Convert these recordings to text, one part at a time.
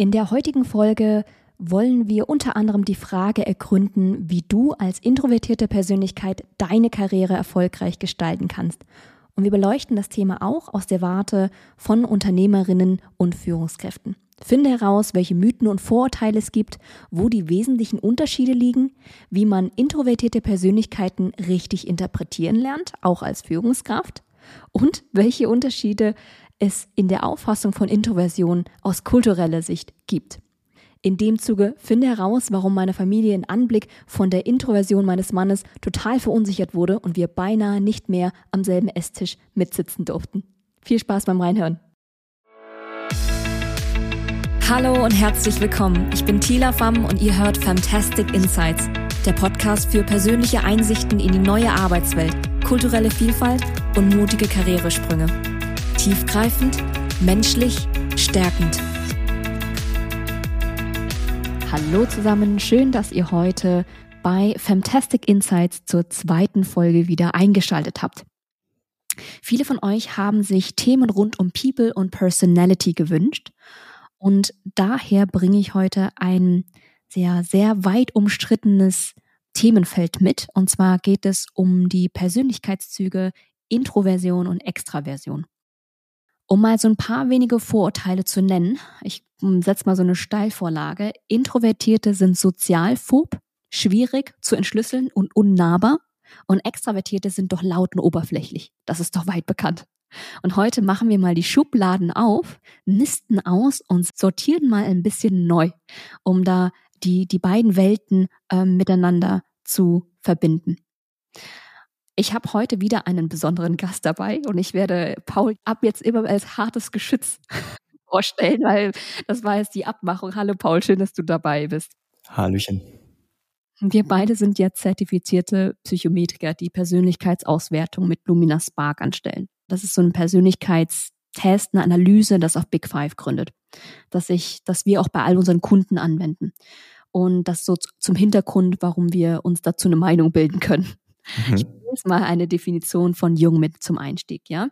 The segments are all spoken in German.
In der heutigen Folge wollen wir unter anderem die Frage ergründen, wie du als introvertierte Persönlichkeit deine Karriere erfolgreich gestalten kannst. Und wir beleuchten das Thema auch aus der Warte von Unternehmerinnen und Führungskräften. Finde heraus, welche Mythen und Vorurteile es gibt, wo die wesentlichen Unterschiede liegen, wie man introvertierte Persönlichkeiten richtig interpretieren lernt, auch als Führungskraft, und welche Unterschiede es in der Auffassung von Introversion aus kultureller Sicht gibt. In dem Zuge finde heraus, warum meine Familie in Anblick von der Introversion meines Mannes total verunsichert wurde und wir beinahe nicht mehr am selben Esstisch mitsitzen durften. Viel Spaß beim Reinhören. Hallo und herzlich willkommen. Ich bin Tila Pham und ihr hört Fantastic Insights, der Podcast für persönliche Einsichten in die neue Arbeitswelt, kulturelle Vielfalt und mutige Karrieresprünge. Tiefgreifend, menschlich, stärkend. Hallo zusammen, schön, dass ihr heute bei Fantastic Insights zur zweiten Folge wieder eingeschaltet habt. Viele von euch haben sich Themen rund um People und Personality gewünscht und daher bringe ich heute ein sehr, sehr weit umstrittenes Themenfeld mit. Und zwar geht es um die Persönlichkeitszüge Introversion und Extraversion. Um mal so ein paar wenige Vorurteile zu nennen, ich hm, setze mal so eine Steilvorlage. Introvertierte sind sozialphob, schwierig zu entschlüsseln und unnahbar. Und Extravertierte sind doch laut und oberflächlich. Das ist doch weit bekannt. Und heute machen wir mal die Schubladen auf, nisten aus und sortieren mal ein bisschen neu, um da die, die beiden Welten äh, miteinander zu verbinden. Ich habe heute wieder einen besonderen Gast dabei und ich werde Paul ab jetzt immer als hartes Geschütz vorstellen, weil das war jetzt die Abmachung. Hallo Paul, schön, dass du dabei bist. Hallöchen. Wir beide sind jetzt zertifizierte Psychometriker, die Persönlichkeitsauswertung mit Lumina Spark anstellen. Das ist so ein Persönlichkeitstest, eine Analyse, das auf Big Five gründet, dass ich, dass wir auch bei all unseren Kunden anwenden. Und das so zum Hintergrund, warum wir uns dazu eine Meinung bilden können. Mhm. Ich lese mal eine Definition von Jung mit zum Einstieg, ja.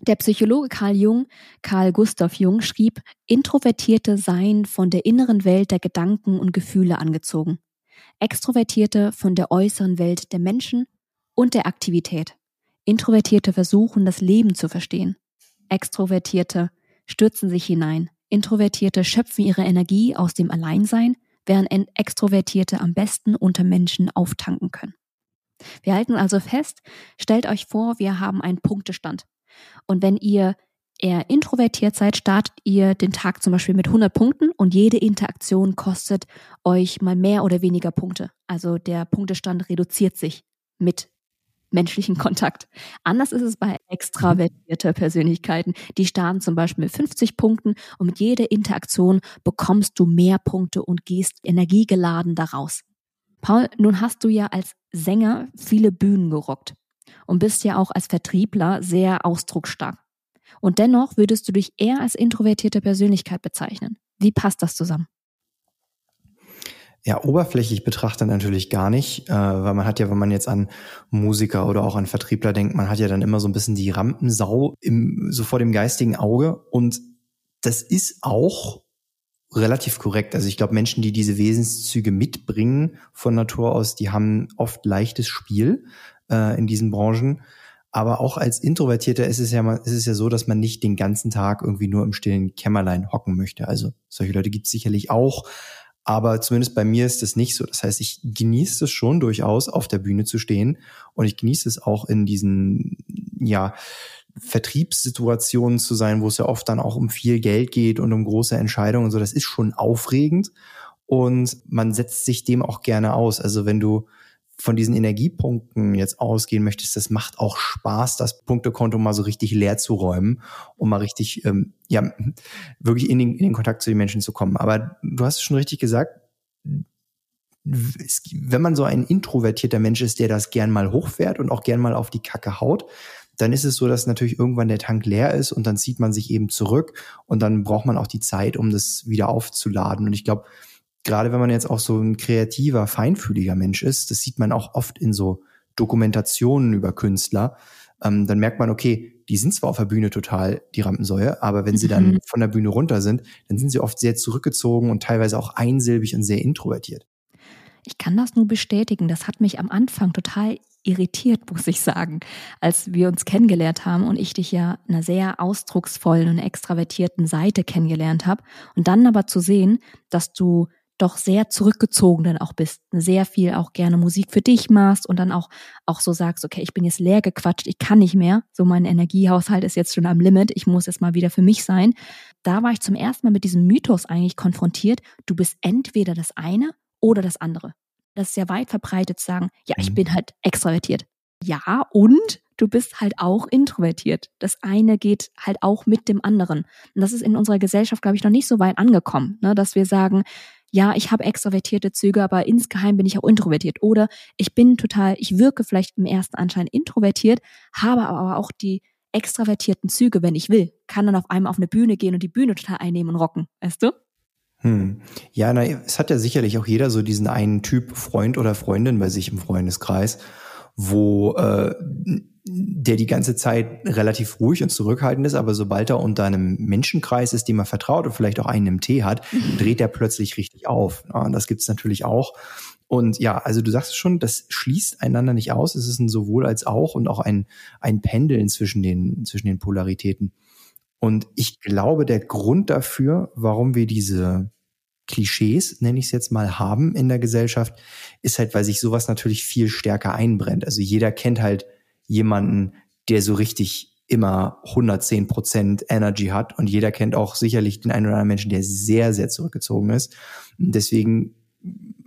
Der Psychologe Carl Jung, Carl Gustav Jung, schrieb, Introvertierte seien von der inneren Welt der Gedanken und Gefühle angezogen. Extrovertierte von der äußeren Welt der Menschen und der Aktivität. Introvertierte versuchen, das Leben zu verstehen. Extrovertierte stürzen sich hinein. Introvertierte schöpfen ihre Energie aus dem Alleinsein, während Extrovertierte am besten unter Menschen auftanken können. Wir halten also fest, stellt euch vor, wir haben einen Punktestand. Und wenn ihr eher introvertiert seid, startet ihr den Tag zum Beispiel mit 100 Punkten und jede Interaktion kostet euch mal mehr oder weniger Punkte. Also der Punktestand reduziert sich mit menschlichen Kontakt. Anders ist es bei extravertierter Persönlichkeiten. Die starten zum Beispiel mit 50 Punkten und mit jeder Interaktion bekommst du mehr Punkte und gehst energiegeladen daraus. Paul, nun hast du ja als Sänger viele Bühnen gerockt und bist ja auch als Vertriebler sehr ausdrucksstark. Und dennoch würdest du dich eher als introvertierte Persönlichkeit bezeichnen. Wie passt das zusammen? Ja, oberflächlich betrachtet natürlich gar nicht, äh, weil man hat ja, wenn man jetzt an Musiker oder auch an Vertriebler denkt, man hat ja dann immer so ein bisschen die Rampensau im, so vor dem geistigen Auge und das ist auch relativ korrekt. Also ich glaube, Menschen, die diese Wesenszüge mitbringen von Natur aus, die haben oft leichtes Spiel äh, in diesen Branchen. Aber auch als Introvertierter ist es ja mal, ist es ja so, dass man nicht den ganzen Tag irgendwie nur im stillen Kämmerlein hocken möchte. Also solche Leute gibt es sicherlich auch. Aber zumindest bei mir ist das nicht so. Das heißt, ich genieße es schon durchaus, auf der Bühne zu stehen. Und ich genieße es auch in diesen, ja, Vertriebssituationen zu sein, wo es ja oft dann auch um viel Geld geht und um große Entscheidungen und so. Das ist schon aufregend und man setzt sich dem auch gerne aus. Also wenn du von diesen Energiepunkten jetzt ausgehen möchtest, das macht auch Spaß, das Punktekonto mal so richtig leer zu räumen, um mal richtig, ähm, ja, wirklich in den, in den Kontakt zu den Menschen zu kommen. Aber du hast es schon richtig gesagt, wenn man so ein introvertierter Mensch ist, der das gern mal hochfährt und auch gern mal auf die Kacke haut, dann ist es so, dass natürlich irgendwann der Tank leer ist und dann zieht man sich eben zurück und dann braucht man auch die Zeit, um das wieder aufzuladen. Und ich glaube, gerade wenn man jetzt auch so ein kreativer, feinfühliger Mensch ist, das sieht man auch oft in so Dokumentationen über Künstler, ähm, dann merkt man, okay, die sind zwar auf der Bühne total die Rampensäue, aber wenn sie dann mhm. von der Bühne runter sind, dann sind sie oft sehr zurückgezogen und teilweise auch einsilbig und sehr introvertiert. Ich kann das nur bestätigen. Das hat mich am Anfang total irritiert, muss ich sagen, als wir uns kennengelernt haben und ich dich ja einer sehr ausdrucksvollen und extravertierten Seite kennengelernt habe. Und dann aber zu sehen, dass du doch sehr zurückgezogen dann auch bist, sehr viel auch gerne Musik für dich machst und dann auch, auch so sagst, okay, ich bin jetzt leer gequatscht, ich kann nicht mehr, so mein Energiehaushalt ist jetzt schon am Limit, ich muss jetzt mal wieder für mich sein. Da war ich zum ersten Mal mit diesem Mythos eigentlich konfrontiert, du bist entweder das eine oder das andere. Das ist ja weit verbreitet zu sagen, ja, ich mhm. bin halt extravertiert. Ja, und du bist halt auch introvertiert. Das eine geht halt auch mit dem anderen. Und das ist in unserer Gesellschaft, glaube ich, noch nicht so weit angekommen, ne, dass wir sagen, ja, ich habe extrovertierte Züge, aber insgeheim bin ich auch introvertiert. Oder ich bin total, ich wirke vielleicht im ersten Anschein introvertiert, habe aber auch die extravertierten Züge, wenn ich will, kann dann auf einmal auf eine Bühne gehen und die Bühne total einnehmen und rocken, weißt du? Hm. Ja, na, es hat ja sicherlich auch jeder so diesen einen Typ Freund oder Freundin bei sich im Freundeskreis, wo äh, der die ganze Zeit relativ ruhig und zurückhaltend ist, aber sobald er unter einem Menschenkreis ist, dem er vertraut und vielleicht auch einen im Tee hat, mhm. dreht er plötzlich richtig auf. Ja, und das gibt's natürlich auch. Und ja, also du sagst schon, das schließt einander nicht aus. Es ist ein sowohl als auch und auch ein, ein Pendeln zwischen den, zwischen den Polaritäten. Und ich glaube, der Grund dafür, warum wir diese Klischees, nenne ich es jetzt mal, haben in der Gesellschaft, ist halt, weil sich sowas natürlich viel stärker einbrennt. Also jeder kennt halt jemanden, der so richtig immer 110 Prozent Energy hat und jeder kennt auch sicherlich den einen oder anderen Menschen, der sehr, sehr zurückgezogen ist. Und deswegen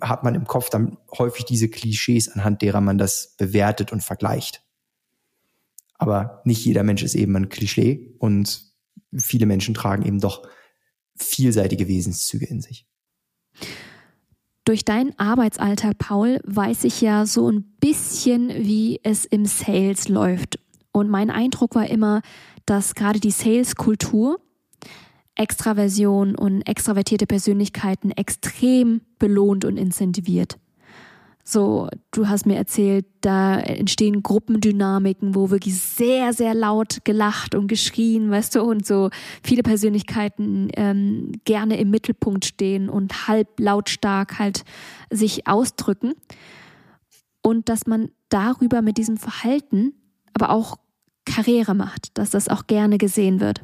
hat man im Kopf dann häufig diese Klischees, anhand derer man das bewertet und vergleicht. Aber nicht jeder Mensch ist eben ein Klischee und viele Menschen tragen eben doch vielseitige Wesenszüge in sich. Durch deinen Arbeitsalltag, Paul, weiß ich ja so ein bisschen, wie es im Sales läuft. Und mein Eindruck war immer, dass gerade die Sales-Kultur Extraversion und extravertierte Persönlichkeiten extrem belohnt und incentiviert. So, du hast mir erzählt, da entstehen Gruppendynamiken, wo wirklich sehr, sehr laut gelacht und geschrien, weißt du, und so viele Persönlichkeiten ähm, gerne im Mittelpunkt stehen und halb lautstark halt sich ausdrücken. Und dass man darüber mit diesem Verhalten aber auch Karriere macht, dass das auch gerne gesehen wird.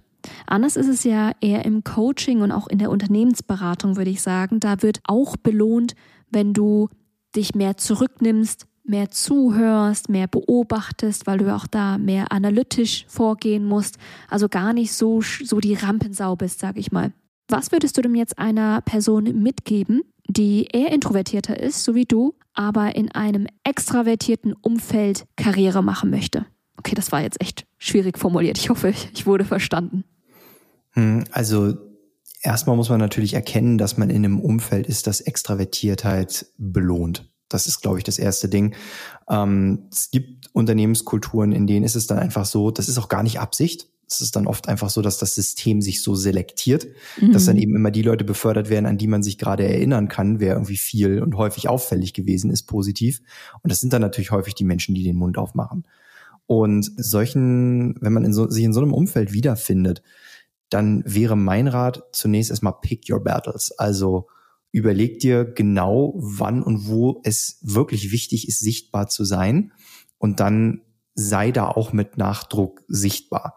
Anders ist es ja eher im Coaching und auch in der Unternehmensberatung, würde ich sagen. Da wird auch belohnt, wenn du dich mehr zurücknimmst, mehr zuhörst, mehr beobachtest, weil du auch da mehr analytisch vorgehen musst, also gar nicht so, so die Rampensau bist, sag ich mal. Was würdest du denn jetzt einer Person mitgeben, die eher introvertierter ist, so wie du, aber in einem extravertierten Umfeld Karriere machen möchte? Okay, das war jetzt echt schwierig formuliert. Ich hoffe, ich wurde verstanden. Hm, also erstmal muss man natürlich erkennen, dass man in einem Umfeld ist, das Extravertiertheit belohnt. Das ist, glaube ich, das erste Ding. Ähm, es gibt Unternehmenskulturen, in denen ist es dann einfach so, das ist auch gar nicht Absicht. Es ist dann oft einfach so, dass das System sich so selektiert, mhm. dass dann eben immer die Leute befördert werden, an die man sich gerade erinnern kann, wer irgendwie viel und häufig auffällig gewesen ist, positiv. Und das sind dann natürlich häufig die Menschen, die den Mund aufmachen. Und solchen, wenn man in so, sich in so einem Umfeld wiederfindet, dann wäre mein Rat zunächst erstmal pick your battles. Also überleg dir genau, wann und wo es wirklich wichtig ist, sichtbar zu sein. Und dann sei da auch mit Nachdruck sichtbar.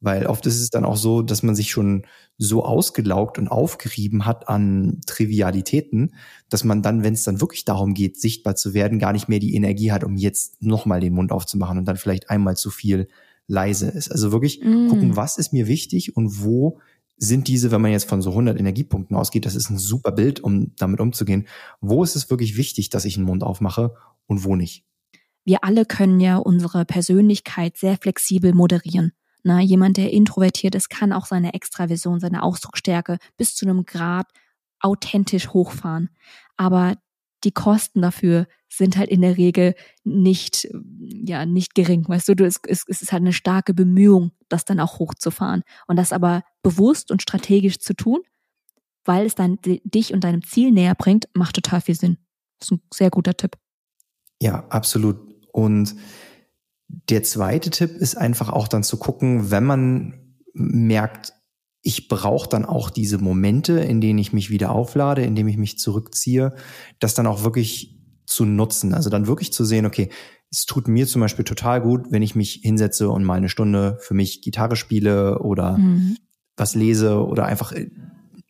Weil oft ist es dann auch so, dass man sich schon so ausgelaugt und aufgerieben hat an Trivialitäten, dass man dann, wenn es dann wirklich darum geht, sichtbar zu werden, gar nicht mehr die Energie hat, um jetzt nochmal den Mund aufzumachen und dann vielleicht einmal zu viel leise ist. Also wirklich mm. gucken, was ist mir wichtig und wo sind diese, wenn man jetzt von so 100 Energiepunkten ausgeht, das ist ein super Bild, um damit umzugehen. Wo ist es wirklich wichtig, dass ich einen Mund aufmache und wo nicht? Wir alle können ja unsere Persönlichkeit sehr flexibel moderieren. Na, jemand, der introvertiert ist, kann auch seine Extraversion, seine Ausdrucksstärke bis zu einem Grad authentisch hochfahren. Aber die Kosten dafür sind halt in der Regel nicht, ja, nicht gering. Weißt du, es, es, es ist halt eine starke Bemühung, das dann auch hochzufahren. Und das aber bewusst und strategisch zu tun, weil es dann dich und deinem Ziel näher bringt, macht total viel Sinn. Das ist ein sehr guter Tipp. Ja, absolut. Und Der zweite Tipp ist einfach auch dann zu gucken, wenn man merkt, ich brauche dann auch diese Momente, in denen ich mich wieder auflade, in denen ich mich zurückziehe, das dann auch wirklich zu nutzen. Also dann wirklich zu sehen, okay, es tut mir zum Beispiel total gut, wenn ich mich hinsetze und mal eine Stunde für mich Gitarre spiele oder mhm. was lese oder einfach äh,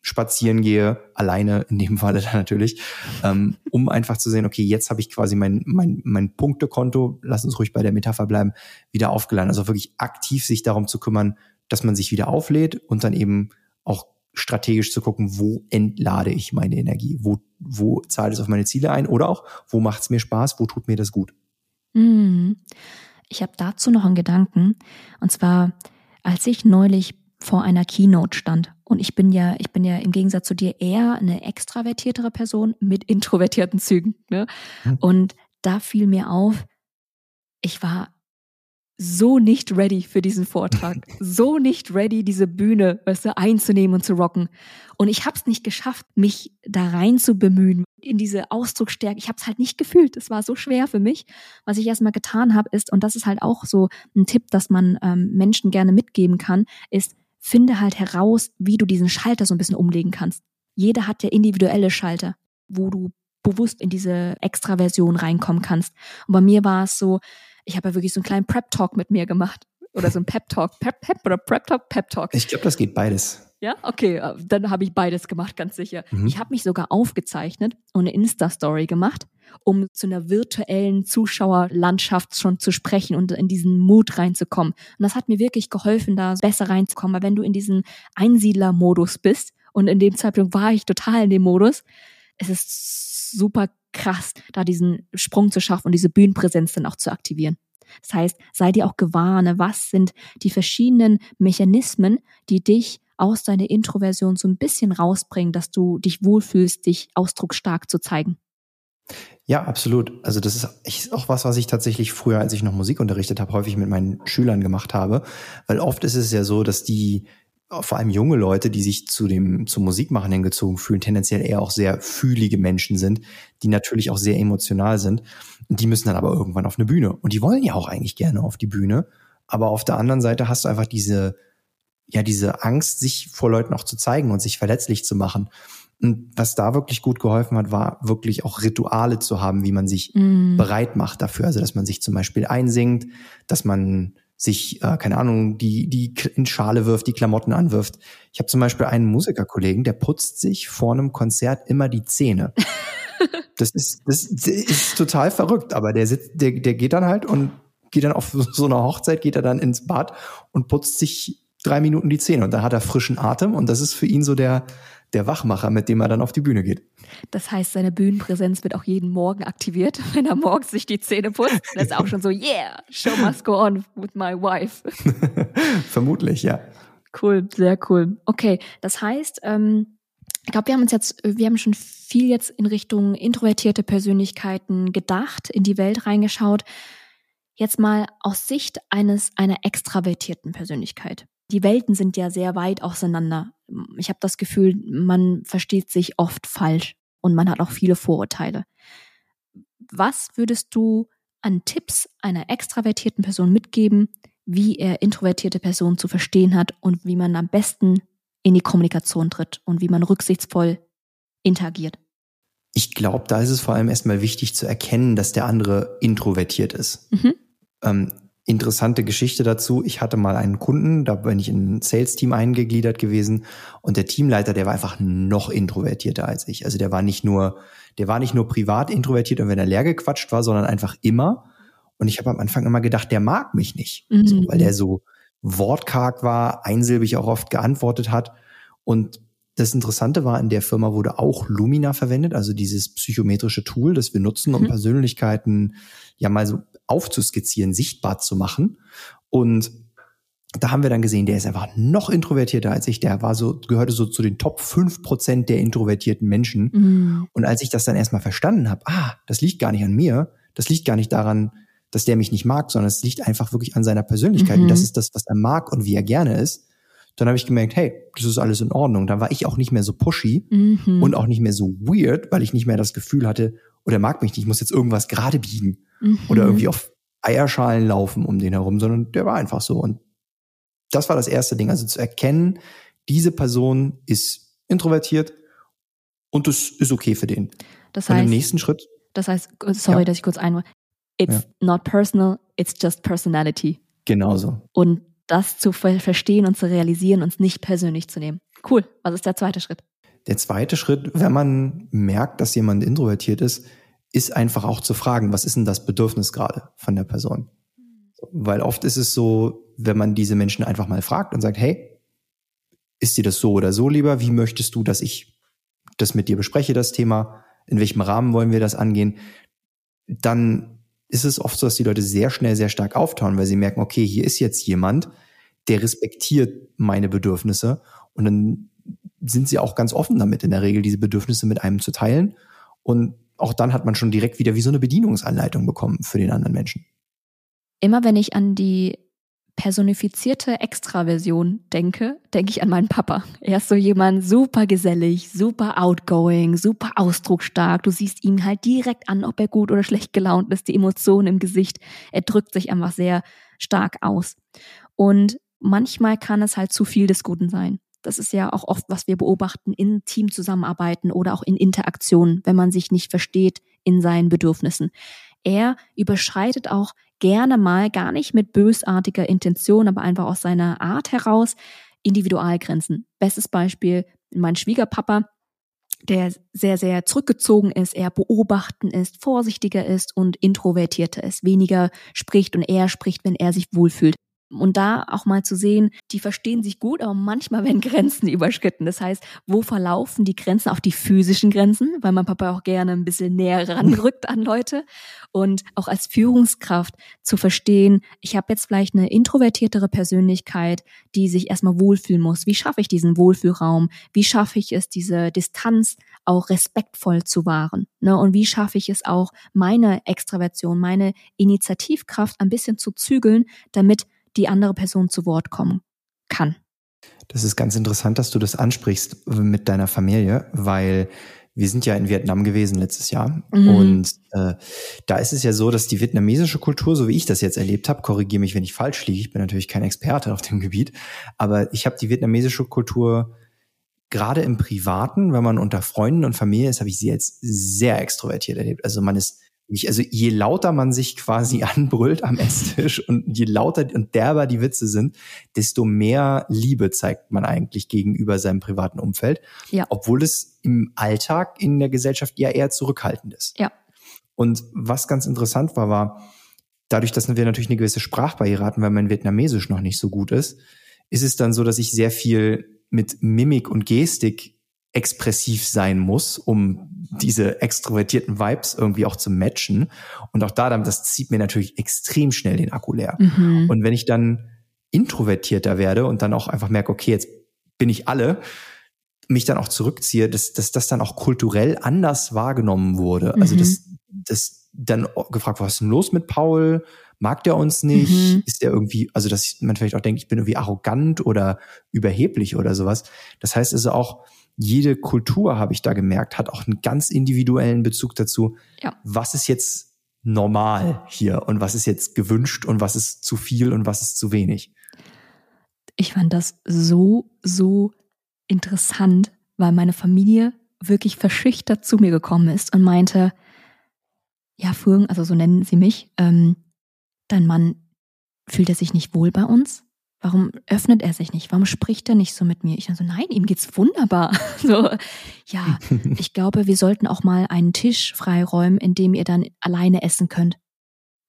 spazieren gehe, alleine in dem Falle dann natürlich, ähm, um einfach zu sehen, okay, jetzt habe ich quasi mein, mein, mein Punktekonto, lass uns ruhig bei der Metapher bleiben, wieder aufgeladen. Also wirklich aktiv sich darum zu kümmern, dass man sich wieder auflädt und dann eben auch strategisch zu gucken, wo entlade ich meine Energie, wo, wo zahlt es auf meine Ziele ein oder auch, wo macht es mir Spaß, wo tut mir das gut. Mhm. Ich habe dazu noch einen Gedanken. Und zwar, als ich neulich vor einer Keynote stand. Und ich bin ja, ich bin ja im Gegensatz zu dir eher eine extravertiertere Person mit introvertierten Zügen. Ne? Hm. Und da fiel mir auf, ich war so nicht ready für diesen Vortrag, so nicht ready, diese Bühne weißt du, einzunehmen und zu rocken. Und ich habe es nicht geschafft, mich da rein zu bemühen, in diese Ausdrucksstärke. Ich habe es halt nicht gefühlt. Es war so schwer für mich. Was ich erstmal getan habe, ist, und das ist halt auch so ein Tipp, dass man ähm, Menschen gerne mitgeben kann, ist, finde halt heraus, wie du diesen Schalter so ein bisschen umlegen kannst. Jeder hat ja individuelle Schalter, wo du bewusst in diese Extraversion reinkommen kannst. Und bei mir war es so, ich habe ja wirklich so einen kleinen Prep-Talk mit mir gemacht. Oder so ein Pep-Talk. Pep, Pep oder Prep-Talk, Pep-Talk. Ich glaube, das geht beides. Ja, okay, äh, dann habe ich beides gemacht, ganz sicher. Mhm. Ich habe mich sogar aufgezeichnet und eine Insta-Story gemacht, um zu einer virtuellen Zuschauerlandschaft schon zu sprechen und in diesen Mut reinzukommen. Und das hat mir wirklich geholfen, da besser reinzukommen. Weil wenn du in diesen Einsiedler-Modus bist, und in dem Zeitpunkt war ich total in dem Modus, es ist super krass, da diesen Sprung zu schaffen und diese Bühnenpräsenz dann auch zu aktivieren. Das heißt, sei dir auch gewahr, ne, was sind die verschiedenen Mechanismen, die dich aus deiner Introversion so ein bisschen rausbringen, dass du dich wohlfühlst, dich ausdrucksstark zu zeigen. Ja, absolut. Also das ist auch was, was ich tatsächlich früher, als ich noch Musik unterrichtet habe, häufig mit meinen Schülern gemacht habe. Weil oft ist es ja so, dass die vor allem junge Leute, die sich zu dem zum Musikmachen hingezogen fühlen, tendenziell eher auch sehr fühlige Menschen sind, die natürlich auch sehr emotional sind. Und die müssen dann aber irgendwann auf eine Bühne. Und die wollen ja auch eigentlich gerne auf die Bühne. Aber auf der anderen Seite hast du einfach diese, ja, diese Angst, sich vor Leuten auch zu zeigen und sich verletzlich zu machen. Und was da wirklich gut geholfen hat, war wirklich auch Rituale zu haben, wie man sich mm. bereit macht dafür. Also, dass man sich zum Beispiel einsingt, dass man sich, äh, keine Ahnung, die, die in Schale wirft, die Klamotten anwirft. Ich habe zum Beispiel einen Musikerkollegen, der putzt sich vor einem Konzert immer die Zähne. Das ist, das ist total verrückt, aber der sitzt, der, der geht dann halt und geht dann auf so einer Hochzeit, geht er dann ins Bad und putzt sich drei Minuten die Zähne und dann hat er frischen Atem und das ist für ihn so der, der Wachmacher, mit dem er dann auf die Bühne geht. Das heißt, seine Bühnenpräsenz wird auch jeden Morgen aktiviert, wenn er morgens sich die Zähne putzt. Das ist auch schon so, yeah, show must go on with my wife. Vermutlich, ja. Cool, sehr cool. Okay, das heißt, ähm, ich glaube, wir haben uns jetzt, wir haben schon viel jetzt in Richtung introvertierte Persönlichkeiten gedacht, in die Welt reingeschaut. Jetzt mal aus Sicht eines einer extravertierten Persönlichkeit. Die Welten sind ja sehr weit auseinander ich habe das Gefühl, man versteht sich oft falsch und man hat auch viele Vorurteile. Was würdest du an Tipps einer extravertierten Person mitgeben, wie er introvertierte Personen zu verstehen hat und wie man am besten in die Kommunikation tritt und wie man rücksichtsvoll interagiert? Ich glaube, da ist es vor allem erstmal wichtig zu erkennen, dass der andere introvertiert ist. Mhm. Ähm, interessante Geschichte dazu. Ich hatte mal einen Kunden, da bin ich in ein Sales-Team eingegliedert gewesen und der Teamleiter, der war einfach noch introvertierter als ich. Also der war nicht nur, der war nicht nur privat introvertiert und wenn er leer gequatscht war, sondern einfach immer. Und ich habe am Anfang immer gedacht, der mag mich nicht, mhm. so, weil der so wortkarg war, einsilbig auch oft geantwortet hat. Und das Interessante war, in der Firma wurde auch Lumina verwendet, also dieses psychometrische Tool, das wir nutzen, um mhm. Persönlichkeiten ja mal so aufzuskizzieren, sichtbar zu machen. Und da haben wir dann gesehen, der ist einfach noch introvertierter als ich. Der war so, gehörte so zu den Top 5 Prozent der introvertierten Menschen. Mhm. Und als ich das dann erstmal verstanden habe, ah, das liegt gar nicht an mir, das liegt gar nicht daran, dass der mich nicht mag, sondern es liegt einfach wirklich an seiner Persönlichkeit. Mhm. Und das ist das, was er mag und wie er gerne ist. Dann habe ich gemerkt, hey, das ist alles in Ordnung. Dann war ich auch nicht mehr so pushy mhm. und auch nicht mehr so weird, weil ich nicht mehr das Gefühl hatte, oder mag mich nicht, ich muss jetzt irgendwas gerade biegen mhm. oder irgendwie auf Eierschalen laufen um den herum, sondern der war einfach so. Und das war das erste Ding, also zu erkennen, diese Person ist introvertiert und das ist okay für den. Das heißt, und im nächsten Schritt. Das heißt, sorry, ja. dass ich kurz einmache. It's ja. not personal, it's just personality. Genauso. Und das zu verstehen und zu realisieren, uns nicht persönlich zu nehmen. Cool. Was ist der zweite Schritt? Der zweite Schritt, wenn man merkt, dass jemand introvertiert ist, ist einfach auch zu fragen, was ist denn das Bedürfnis gerade von der Person? Weil oft ist es so, wenn man diese Menschen einfach mal fragt und sagt, hey, ist dir das so oder so lieber? Wie möchtest du, dass ich das mit dir bespreche, das Thema? In welchem Rahmen wollen wir das angehen? Dann ist es oft so, dass die Leute sehr schnell sehr stark auftauen, weil sie merken, okay, hier ist jetzt jemand, der respektiert meine Bedürfnisse und dann sind sie auch ganz offen damit, in der Regel diese Bedürfnisse mit einem zu teilen. Und auch dann hat man schon direkt wieder wie so eine Bedienungsanleitung bekommen für den anderen Menschen. Immer wenn ich an die personifizierte Extraversion denke, denke ich an meinen Papa. Er ist so jemand super gesellig, super outgoing, super ausdrucksstark. Du siehst ihm halt direkt an, ob er gut oder schlecht gelaunt ist, die Emotionen im Gesicht. Er drückt sich einfach sehr stark aus. Und manchmal kann es halt zu viel des Guten sein. Das ist ja auch oft, was wir beobachten in Teamzusammenarbeiten oder auch in Interaktionen, wenn man sich nicht versteht in seinen Bedürfnissen. Er überschreitet auch gerne mal gar nicht mit bösartiger Intention, aber einfach aus seiner Art heraus Individualgrenzen. Bestes Beispiel, mein Schwiegerpapa, der sehr, sehr zurückgezogen ist, eher beobachten ist, vorsichtiger ist und introvertierter ist, weniger spricht und eher spricht, wenn er sich wohlfühlt. Und da auch mal zu sehen, die verstehen sich gut, aber manchmal werden Grenzen überschritten. Das heißt, wo verlaufen die Grenzen? Auch die physischen Grenzen, weil mein Papa auch gerne ein bisschen näher ranrückt an Leute. Und auch als Führungskraft zu verstehen, ich habe jetzt vielleicht eine introvertiertere Persönlichkeit, die sich erstmal wohlfühlen muss. Wie schaffe ich diesen Wohlfühlraum? Wie schaffe ich es, diese Distanz auch respektvoll zu wahren? Ne? Und wie schaffe ich es auch, meine Extraversion, meine Initiativkraft ein bisschen zu zügeln, damit die andere Person zu Wort kommen kann. Das ist ganz interessant, dass du das ansprichst mit deiner Familie, weil wir sind ja in Vietnam gewesen letztes Jahr mhm. und äh, da ist es ja so, dass die vietnamesische Kultur, so wie ich das jetzt erlebt habe, korrigiere mich, wenn ich falsch liege, ich bin natürlich kein Experte auf dem Gebiet, aber ich habe die vietnamesische Kultur gerade im Privaten, wenn man unter Freunden und Familie ist, habe ich sie jetzt sehr extrovertiert erlebt. Also man ist ich, also je lauter man sich quasi anbrüllt am Esstisch und je lauter und derber die Witze sind, desto mehr Liebe zeigt man eigentlich gegenüber seinem privaten Umfeld. Ja. Obwohl es im Alltag in der Gesellschaft ja eher zurückhaltend ist. Ja. Und was ganz interessant war, war, dadurch, dass wir natürlich eine gewisse Sprachbarriere hatten, weil mein Vietnamesisch noch nicht so gut ist, ist es dann so, dass ich sehr viel mit Mimik und Gestik expressiv sein muss, um diese extrovertierten Vibes irgendwie auch zu matchen. Und auch da, das zieht mir natürlich extrem schnell den Akku leer. Mhm. Und wenn ich dann introvertierter werde und dann auch einfach merke, okay, jetzt bin ich alle, mich dann auch zurückziehe, dass, dass das dann auch kulturell anders wahrgenommen wurde. Also mhm. dass, dass dann gefragt, was ist denn los mit Paul? Mag der uns nicht? Mhm. Ist der irgendwie, also dass man vielleicht auch denkt, ich bin irgendwie arrogant oder überheblich oder sowas. Das heißt also auch, jede Kultur, habe ich da gemerkt, hat auch einen ganz individuellen Bezug dazu. Ja. Was ist jetzt normal hier und was ist jetzt gewünscht und was ist zu viel und was ist zu wenig? Ich fand das so, so interessant, weil meine Familie wirklich verschüchtert zu mir gekommen ist und meinte, ja, Fürgen, also so nennen sie mich, ähm, dein Mann, fühlt er sich nicht wohl bei uns? Warum öffnet er sich nicht? Warum spricht er nicht so mit mir? Ich dann so, nein, ihm geht's wunderbar. So, ja, ich glaube, wir sollten auch mal einen Tisch freiräumen, in dem ihr dann alleine essen könnt.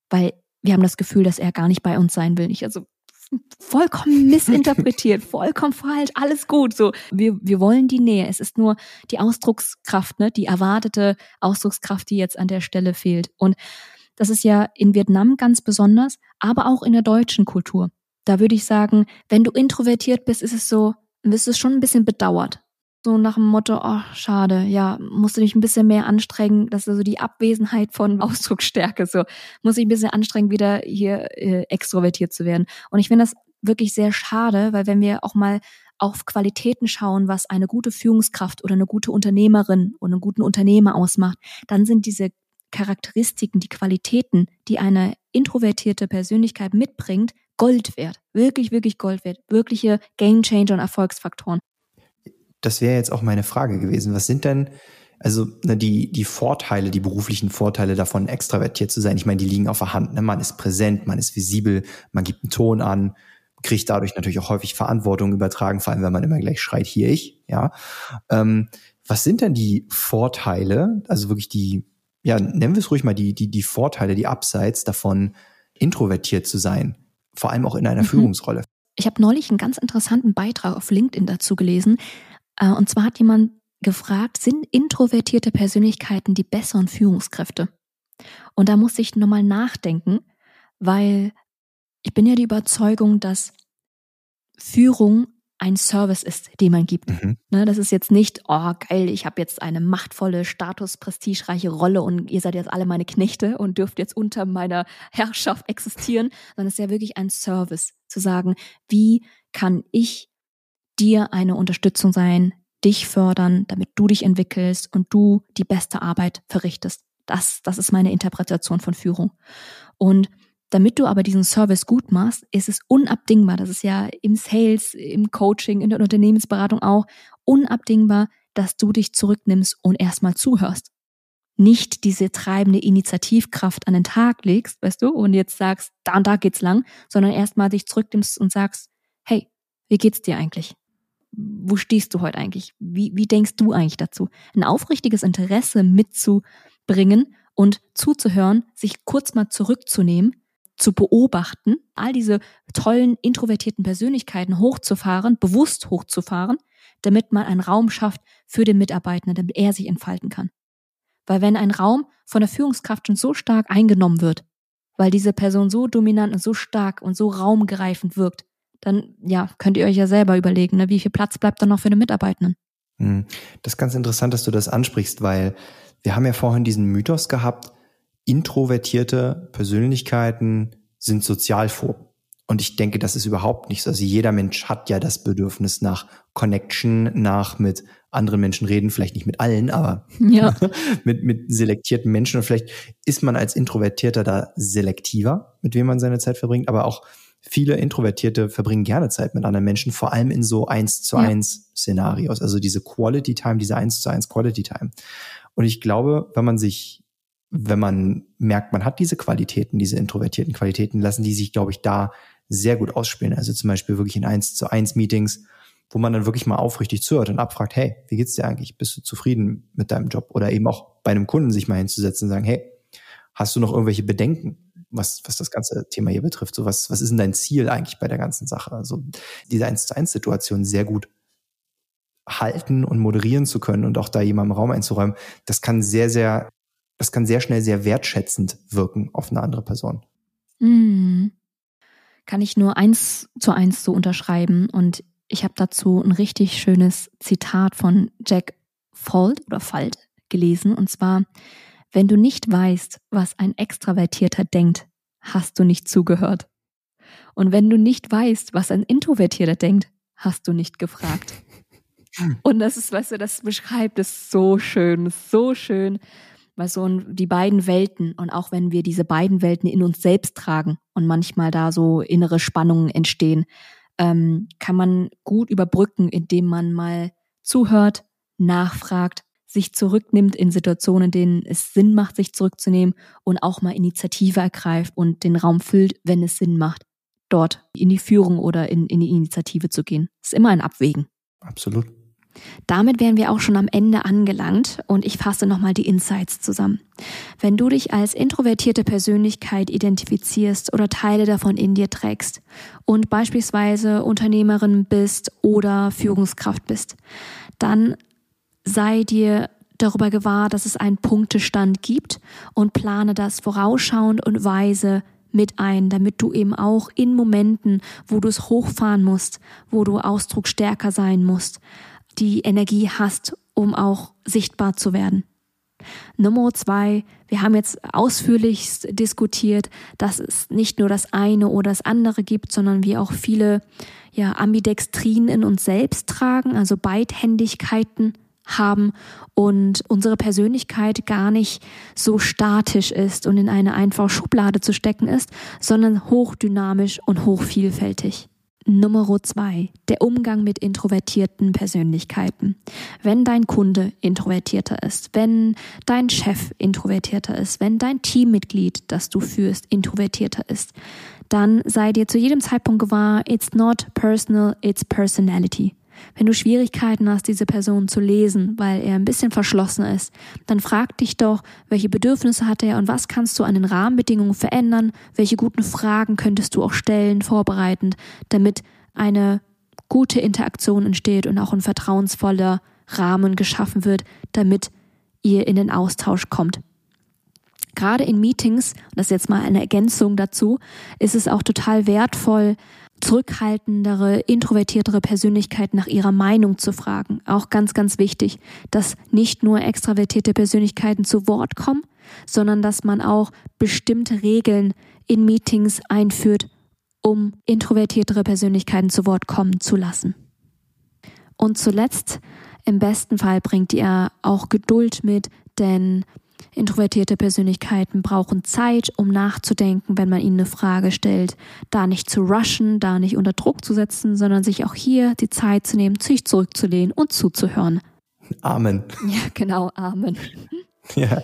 Weil wir haben das Gefühl, dass er gar nicht bei uns sein will. Ich also vollkommen missinterpretiert, vollkommen falsch, alles gut. So, wir, wir wollen die Nähe. Es ist nur die Ausdruckskraft, ne, die erwartete Ausdruckskraft, die jetzt an der Stelle fehlt. Und das ist ja in Vietnam ganz besonders, aber auch in der deutschen Kultur. Da würde ich sagen, wenn du introvertiert bist, ist es so, wirst du schon ein bisschen bedauert. So nach dem Motto, oh, schade, ja, musst du dich ein bisschen mehr anstrengen. Das ist so die Abwesenheit von Ausdrucksstärke. So, muss ich ein bisschen anstrengen, wieder hier äh, extrovertiert zu werden. Und ich finde das wirklich sehr schade, weil wenn wir auch mal auf Qualitäten schauen, was eine gute Führungskraft oder eine gute Unternehmerin oder einen guten Unternehmer ausmacht, dann sind diese Charakteristiken, die Qualitäten, die eine introvertierte Persönlichkeit mitbringt, Gold wert. Wirklich, wirklich Gold wert. Wirkliche Game Changer und Erfolgsfaktoren. Das wäre jetzt auch meine Frage gewesen. Was sind denn also ne, die, die Vorteile, die beruflichen Vorteile davon, extravertiert zu sein, ich meine, die liegen auf der Hand. Ne? Man ist präsent, man ist visibel, man gibt einen Ton an, kriegt dadurch natürlich auch häufig Verantwortung übertragen, vor allem wenn man immer gleich schreit, hier ich, ja. Ähm, was sind denn die Vorteile, also wirklich die, ja, nennen wir es ruhig mal die, die, die Vorteile, die Abseits davon, introvertiert zu sein, vor allem auch in einer mhm. Führungsrolle? Ich habe neulich einen ganz interessanten Beitrag auf LinkedIn dazu gelesen. Äh, und zwar hat jemand gefragt, sind introvertierte Persönlichkeiten die besseren Führungskräfte? Und da muss ich nochmal nachdenken, weil ich bin ja die Überzeugung, dass Führung ein Service ist, den man gibt. Mhm. Ne, das ist jetzt nicht, oh geil, ich habe jetzt eine machtvolle, status, prestigereiche Rolle und ihr seid jetzt alle meine Knechte und dürft jetzt unter meiner Herrschaft existieren, sondern es ist ja wirklich ein Service, zu sagen, wie kann ich dir eine Unterstützung sein, dich fördern, damit du dich entwickelst und du die beste Arbeit verrichtest. Das, das ist meine Interpretation von Führung. Und damit du aber diesen Service gut machst, ist es unabdingbar, das ist ja im Sales, im Coaching, in der Unternehmensberatung auch, unabdingbar, dass du dich zurücknimmst und erstmal zuhörst. Nicht diese treibende Initiativkraft an den Tag legst, weißt du, und jetzt sagst, da und da geht's lang, sondern erstmal dich zurücknimmst und sagst, hey, wie geht's dir eigentlich? wo stehst du heute eigentlich? Wie, wie denkst du eigentlich dazu? Ein aufrichtiges Interesse mitzubringen und zuzuhören, sich kurz mal zurückzunehmen, zu beobachten, all diese tollen introvertierten Persönlichkeiten hochzufahren, bewusst hochzufahren, damit man einen Raum schafft für den Mitarbeitenden, damit er sich entfalten kann. Weil wenn ein Raum von der Führungskraft schon so stark eingenommen wird, weil diese Person so dominant und so stark und so raumgreifend wirkt, dann ja, könnt ihr euch ja selber überlegen, ne, wie viel Platz bleibt dann noch für den Mitarbeitenden. Hm. Das ist ganz interessant, dass du das ansprichst, weil wir haben ja vorhin diesen Mythos gehabt, introvertierte Persönlichkeiten sind sozialphob. Und ich denke, das ist überhaupt nicht so. Also jeder Mensch hat ja das Bedürfnis nach Connection, nach mit anderen Menschen reden, vielleicht nicht mit allen, aber ja. mit, mit selektierten Menschen. Und vielleicht ist man als Introvertierter da selektiver, mit wem man seine Zeit verbringt, aber auch viele Introvertierte verbringen gerne Zeit mit anderen Menschen, vor allem in so eins zu eins Szenarios, also diese Quality Time, diese eins zu eins Quality Time. Und ich glaube, wenn man sich, wenn man merkt, man hat diese Qualitäten, diese introvertierten Qualitäten, lassen die sich, glaube ich, da sehr gut ausspielen. Also zum Beispiel wirklich in eins zu eins Meetings, wo man dann wirklich mal aufrichtig zuhört und abfragt, hey, wie geht's dir eigentlich? Bist du zufrieden mit deinem Job? Oder eben auch bei einem Kunden sich mal hinzusetzen und sagen, hey, hast du noch irgendwelche Bedenken? was, was das ganze Thema hier betrifft. So was, was ist denn dein Ziel eigentlich bei der ganzen Sache? Also diese 1 zu 1 Situation sehr gut halten und moderieren zu können und auch da jemandem Raum einzuräumen, das kann sehr, sehr, das kann sehr schnell sehr wertschätzend wirken auf eine andere Person. Mhm. Kann ich nur eins zu eins so unterschreiben und ich habe dazu ein richtig schönes Zitat von Jack Fold oder Falt gelesen und zwar wenn du nicht weißt, was ein Extravertierter denkt, hast du nicht zugehört. Und wenn du nicht weißt, was ein Introvertierter denkt, hast du nicht gefragt. Und das ist, weißt du, das beschreibt es so schön, so schön, weil so die beiden Welten und auch wenn wir diese beiden Welten in uns selbst tragen und manchmal da so innere Spannungen entstehen, ähm, kann man gut überbrücken, indem man mal zuhört, nachfragt sich zurücknimmt in Situationen, in denen es Sinn macht, sich zurückzunehmen und auch mal Initiative ergreift und den Raum füllt, wenn es Sinn macht, dort in die Führung oder in, in die Initiative zu gehen. Es ist immer ein Abwägen. Absolut. Damit wären wir auch schon am Ende angelangt und ich fasse nochmal die Insights zusammen. Wenn du dich als introvertierte Persönlichkeit identifizierst oder Teile davon in dir trägst und beispielsweise Unternehmerin bist oder Führungskraft bist, dann sei dir darüber gewahr, dass es einen Punktestand gibt und plane das vorausschauend und weise mit ein, damit du eben auch in Momenten, wo du es hochfahren musst, wo du ausdrucksstärker sein musst, die Energie hast, um auch sichtbar zu werden. Nummer zwei, wir haben jetzt ausführlich diskutiert, dass es nicht nur das eine oder das andere gibt, sondern wir auch viele ja, Ambidextrien in uns selbst tragen, also Beidhändigkeiten haben und unsere Persönlichkeit gar nicht so statisch ist und in eine einfache Schublade zu stecken ist, sondern hochdynamisch und hochvielfältig. Nummer zwei, der Umgang mit introvertierten Persönlichkeiten. Wenn dein Kunde introvertierter ist, wenn dein Chef introvertierter ist, wenn dein Teammitglied, das du führst, introvertierter ist, dann sei dir zu jedem Zeitpunkt gewahr, it's not personal, it's personality. Wenn du Schwierigkeiten hast, diese Person zu lesen, weil er ein bisschen verschlossen ist, dann frag dich doch, welche Bedürfnisse hat er und was kannst du an den Rahmenbedingungen verändern, welche guten Fragen könntest du auch stellen, vorbereitend, damit eine gute Interaktion entsteht und auch ein vertrauensvoller Rahmen geschaffen wird, damit ihr in den Austausch kommt. Gerade in Meetings, das ist jetzt mal eine Ergänzung dazu, ist es auch total wertvoll, zurückhaltendere, introvertiertere Persönlichkeiten nach ihrer Meinung zu fragen. Auch ganz, ganz wichtig, dass nicht nur extravertierte Persönlichkeiten zu Wort kommen, sondern dass man auch bestimmte Regeln in Meetings einführt, um introvertiertere Persönlichkeiten zu Wort kommen zu lassen. Und zuletzt, im besten Fall bringt ihr auch Geduld mit, denn Introvertierte Persönlichkeiten brauchen Zeit, um nachzudenken, wenn man ihnen eine Frage stellt, da nicht zu rushen, da nicht unter Druck zu setzen, sondern sich auch hier die Zeit zu nehmen, sich zurückzulehnen und zuzuhören. Amen. Ja, genau, Amen. Ja.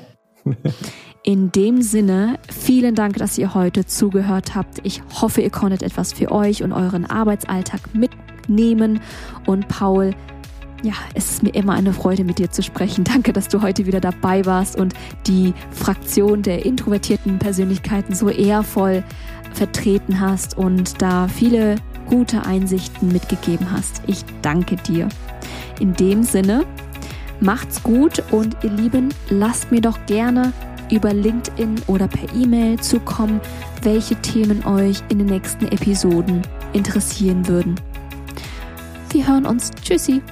In dem Sinne, vielen Dank, dass ihr heute zugehört habt. Ich hoffe, ihr konntet etwas für euch und euren Arbeitsalltag mitnehmen. Und Paul, ja, es ist mir immer eine Freude, mit dir zu sprechen. Danke, dass du heute wieder dabei warst und die Fraktion der introvertierten Persönlichkeiten so ehrvoll vertreten hast und da viele gute Einsichten mitgegeben hast. Ich danke dir. In dem Sinne, macht's gut und ihr Lieben, lasst mir doch gerne über LinkedIn oder per E-Mail zukommen, welche Themen euch in den nächsten Episoden interessieren würden. Wir hören uns. Tschüssi.